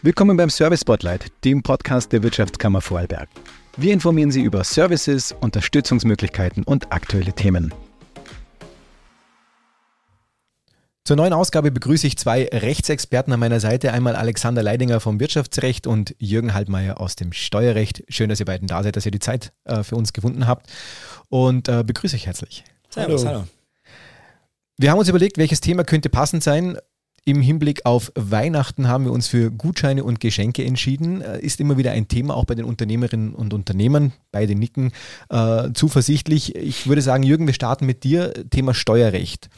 Willkommen beim Service Spotlight, dem Podcast der Wirtschaftskammer Vorarlberg. Wir informieren Sie über Services, Unterstützungsmöglichkeiten und aktuelle Themen. Zur neuen Ausgabe begrüße ich zwei Rechtsexperten an meiner Seite. Einmal Alexander Leidinger vom Wirtschaftsrecht und Jürgen Halbmeier aus dem Steuerrecht. Schön, dass ihr beiden da seid, dass ihr die Zeit äh, für uns gefunden habt. Und äh, begrüße ich herzlich. Servus, hallo. hallo. Wir haben uns überlegt, welches Thema könnte passend sein. Im Hinblick auf Weihnachten haben wir uns für Gutscheine und Geschenke entschieden. Äh, ist immer wieder ein Thema, auch bei den Unternehmerinnen und Unternehmern. Beide nicken äh, zuversichtlich. Ich würde sagen, Jürgen, wir starten mit dir. Thema Steuerrecht.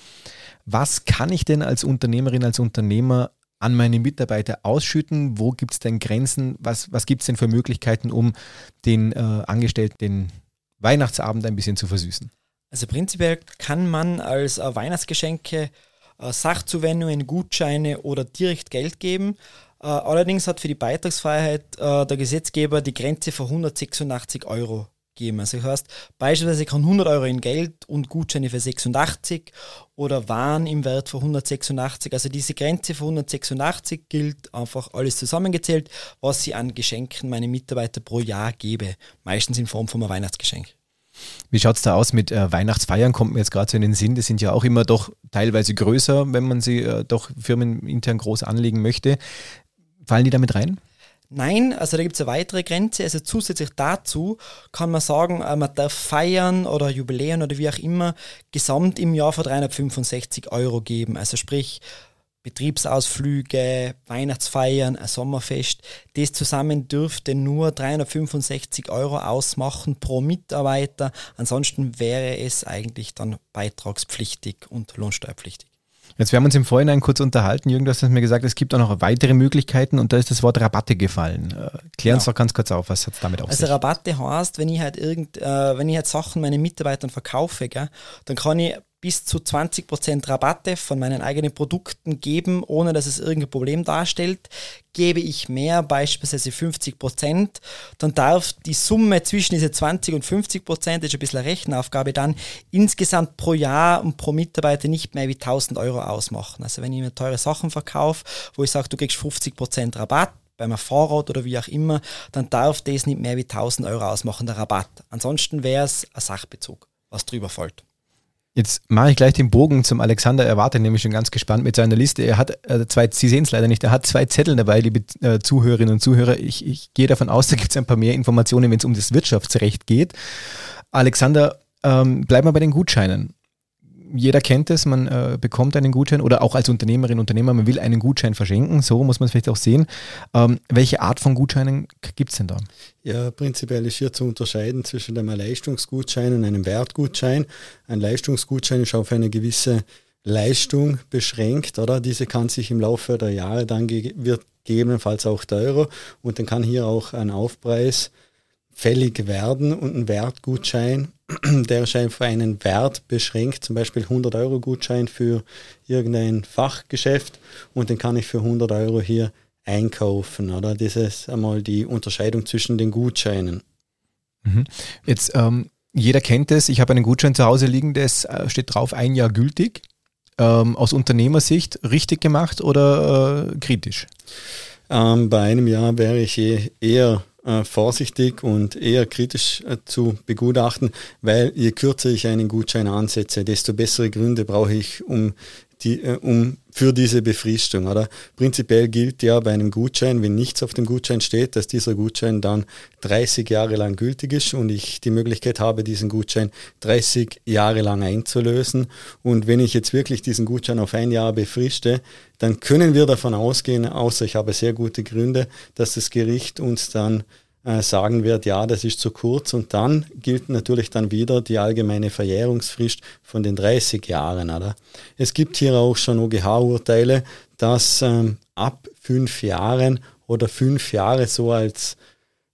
Was kann ich denn als Unternehmerin, als Unternehmer an meine Mitarbeiter ausschütten? Wo gibt es denn Grenzen? Was, was gibt es denn für Möglichkeiten, um den äh, Angestellten den Weihnachtsabend ein bisschen zu versüßen? Also prinzipiell kann man als äh, Weihnachtsgeschenke Sachzuwendungen, Gutscheine oder direkt Geld geben. Äh, allerdings hat für die Beitragsfreiheit äh, der Gesetzgeber die Grenze von 186 Euro gegeben. Also das heißt, beispielsweise kann 100 Euro in Geld und Gutscheine für 86 oder Waren im Wert von 186. Also diese Grenze von 186 gilt einfach alles zusammengezählt, was ich an Geschenken meine Mitarbeiter pro Jahr gebe. Meistens in Form von einem Weihnachtsgeschenk. Wie schaut es da aus mit äh, Weihnachtsfeiern? Kommt mir jetzt gerade so in den Sinn. Die sind ja auch immer doch teilweise größer, wenn man sie äh, doch firmenintern groß anlegen möchte. Fallen die damit rein? Nein, also da gibt es eine weitere Grenze. Also zusätzlich dazu kann man sagen, äh, man darf feiern oder Jubiläen oder wie auch immer gesamt im Jahr für 365 Euro geben. Also sprich Betriebsausflüge, Weihnachtsfeiern, ein Sommerfest. Das zusammen dürfte nur 365 Euro ausmachen pro Mitarbeiter. Ansonsten wäre es eigentlich dann beitragspflichtig und lohnsteuerpflichtig. Jetzt, wir haben uns im Vorhinein kurz unterhalten. Jürgen, du hast mir gesagt, es gibt auch noch weitere Möglichkeiten und da ist das Wort Rabatte gefallen. Äh, klär uns genau. doch ganz kurz auf, was hat es damit auf also sich? Also Rabatte heißt, wenn ich halt irgend, äh, wenn ich halt Sachen meinen Mitarbeitern verkaufe, gell, dann kann ich bis zu 20% Rabatte von meinen eigenen Produkten geben, ohne dass es irgendein Problem darstellt. Gebe ich mehr, beispielsweise 50%, dann darf die Summe zwischen diese 20 und 50%, das ist ein bisschen eine Rechenaufgabe, dann insgesamt pro Jahr und pro Mitarbeiter nicht mehr wie 1000 Euro ausmachen. Also wenn ich mir teure Sachen verkaufe, wo ich sage, du kriegst 50% Rabatt, bei einem Fahrrad oder wie auch immer, dann darf das nicht mehr wie 1000 Euro ausmachen, der Rabatt. Ansonsten wäre es ein Sachbezug, was drüber fällt. Jetzt mache ich gleich den Bogen zum Alexander. Er wartet nämlich schon ganz gespannt mit seiner Liste. Er hat äh, zwei, Sie sehen es leider nicht, er hat zwei Zettel dabei, liebe äh, Zuhörerinnen und Zuhörer. Ich, ich gehe davon aus, da gibt es ein paar mehr Informationen, wenn es um das Wirtschaftsrecht geht. Alexander, ähm, bleiben wir bei den Gutscheinen jeder kennt es, man äh, bekommt einen Gutschein oder auch als Unternehmerin, Unternehmer, man will einen Gutschein verschenken, so muss man es vielleicht auch sehen. Ähm, welche Art von Gutscheinen gibt es denn da? Ja, prinzipiell ist hier zu unterscheiden zwischen einem Leistungsgutschein und einem Wertgutschein. Ein Leistungsgutschein ist auf eine gewisse Leistung beschränkt, oder? Diese kann sich im Laufe der Jahre dann wird gegebenenfalls auch teurer und dann kann hier auch ein Aufpreis fällig werden und ein Wertgutschein, der ist einfach einen Wert beschränkt, zum Beispiel 100 Euro Gutschein für irgendein Fachgeschäft und den kann ich für 100 Euro hier einkaufen. Oder? Das ist einmal die Unterscheidung zwischen den Gutscheinen. Mhm. Jetzt, ähm, jeder kennt es, ich habe einen Gutschein zu Hause liegen, der äh, steht drauf, ein Jahr gültig. Ähm, aus Unternehmersicht richtig gemacht oder äh, kritisch? Ähm, bei einem Jahr wäre ich eh eher äh, vorsichtig und eher kritisch äh, zu begutachten, weil je kürzer ich einen Gutschein ansetze, desto bessere Gründe brauche ich, um die, äh, um für diese Befristung. Oder? Prinzipiell gilt ja bei einem Gutschein, wenn nichts auf dem Gutschein steht, dass dieser Gutschein dann 30 Jahre lang gültig ist und ich die Möglichkeit habe, diesen Gutschein 30 Jahre lang einzulösen. Und wenn ich jetzt wirklich diesen Gutschein auf ein Jahr befriste, dann können wir davon ausgehen, außer ich habe sehr gute Gründe, dass das Gericht uns dann äh, sagen wird, ja, das ist zu kurz und dann gilt natürlich dann wieder die allgemeine Verjährungsfrist von den 30 Jahren. Oder? Es gibt hier auch schon OGH-Urteile, dass ähm, ab fünf Jahren oder fünf Jahre so als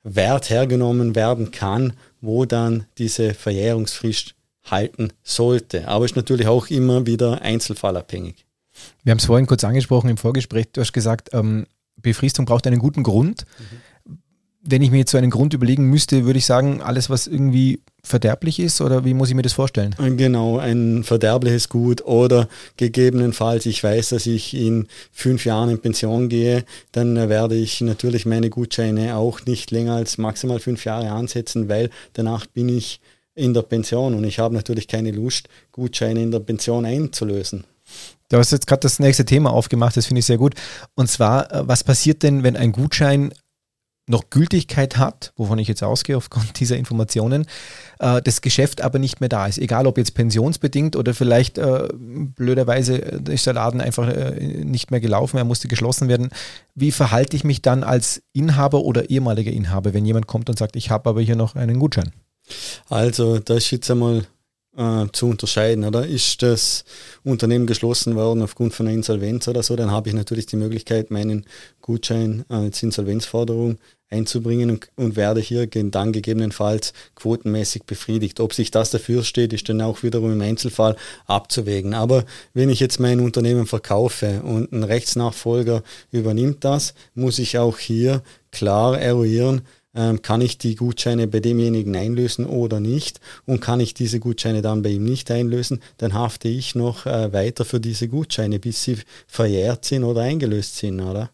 Wert hergenommen werden kann, wo dann diese Verjährungsfrist halten sollte. Aber ist natürlich auch immer wieder einzelfallabhängig. Wir haben es vorhin kurz angesprochen im Vorgespräch. Du hast gesagt, ähm, Befristung braucht einen guten Grund. Mhm wenn ich mir jetzt so einen Grund überlegen müsste, würde ich sagen, alles, was irgendwie verderblich ist oder wie muss ich mir das vorstellen? Genau, ein verderbliches Gut oder gegebenenfalls, ich weiß, dass ich in fünf Jahren in Pension gehe, dann werde ich natürlich meine Gutscheine auch nicht länger als maximal fünf Jahre ansetzen, weil danach bin ich in der Pension und ich habe natürlich keine Lust, Gutscheine in der Pension einzulösen. Du hast jetzt gerade das nächste Thema aufgemacht, das finde ich sehr gut. Und zwar, äh, was passiert denn, wenn ein Gutschein noch Gültigkeit hat, wovon ich jetzt ausgehe aufgrund dieser Informationen, äh, das Geschäft aber nicht mehr da ist. Egal ob jetzt pensionsbedingt oder vielleicht äh, blöderweise ist der Laden einfach äh, nicht mehr gelaufen, er musste geschlossen werden. Wie verhalte ich mich dann als Inhaber oder ehemaliger Inhaber, wenn jemand kommt und sagt, ich habe aber hier noch einen Gutschein? Also das ist jetzt einmal äh, zu unterscheiden. Oder ist das Unternehmen geschlossen worden aufgrund von einer Insolvenz oder so, dann habe ich natürlich die Möglichkeit, meinen Gutschein als Insolvenzforderung einzubringen und, und, werde hier dann gegebenenfalls quotenmäßig befriedigt. Ob sich das dafür steht, ist dann auch wiederum im Einzelfall abzuwägen. Aber wenn ich jetzt mein Unternehmen verkaufe und ein Rechtsnachfolger übernimmt das, muss ich auch hier klar eruieren, ähm, kann ich die Gutscheine bei demjenigen einlösen oder nicht und kann ich diese Gutscheine dann bei ihm nicht einlösen, dann hafte ich noch äh, weiter für diese Gutscheine, bis sie verjährt sind oder eingelöst sind, oder?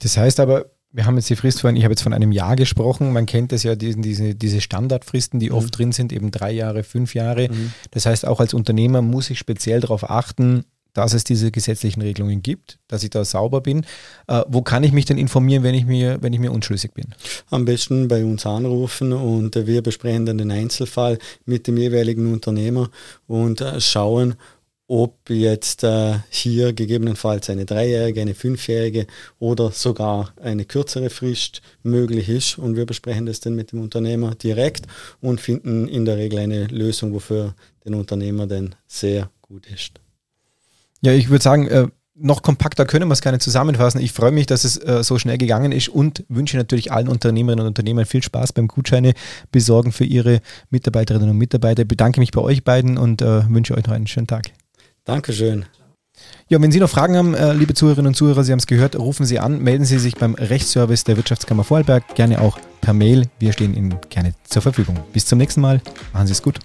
Das heißt aber, wir haben jetzt die Frist vorhin, ich habe jetzt von einem Jahr gesprochen, man kennt das ja, diesen, diese, diese Standardfristen, die mhm. oft drin sind, eben drei Jahre, fünf Jahre. Mhm. Das heißt, auch als Unternehmer muss ich speziell darauf achten, dass es diese gesetzlichen Regelungen gibt, dass ich da sauber bin. Äh, wo kann ich mich denn informieren, wenn ich mir, wenn ich mir unschlüssig bin? Am besten bei uns anrufen und wir besprechen dann den Einzelfall mit dem jeweiligen Unternehmer und äh, schauen, ob jetzt äh, hier gegebenenfalls eine dreijährige, eine fünfjährige oder sogar eine kürzere Frist möglich ist. Und wir besprechen das dann mit dem Unternehmer direkt und finden in der Regel eine Lösung, wofür den Unternehmer denn sehr gut ist. Ja, ich würde sagen, äh, noch kompakter können wir es gar nicht zusammenfassen. Ich freue mich, dass es äh, so schnell gegangen ist und wünsche natürlich allen Unternehmerinnen und Unternehmern viel Spaß beim Gutscheine besorgen für ihre Mitarbeiterinnen und Mitarbeiter. Ich bedanke mich bei euch beiden und äh, wünsche euch noch einen schönen Tag. Dankeschön. Ja, wenn Sie noch Fragen haben, äh, liebe Zuhörerinnen und Zuhörer, Sie haben es gehört, rufen Sie an, melden Sie sich beim Rechtsservice der Wirtschaftskammer Vorarlberg, gerne auch per Mail. Wir stehen Ihnen gerne zur Verfügung. Bis zum nächsten Mal. Machen Sie es gut.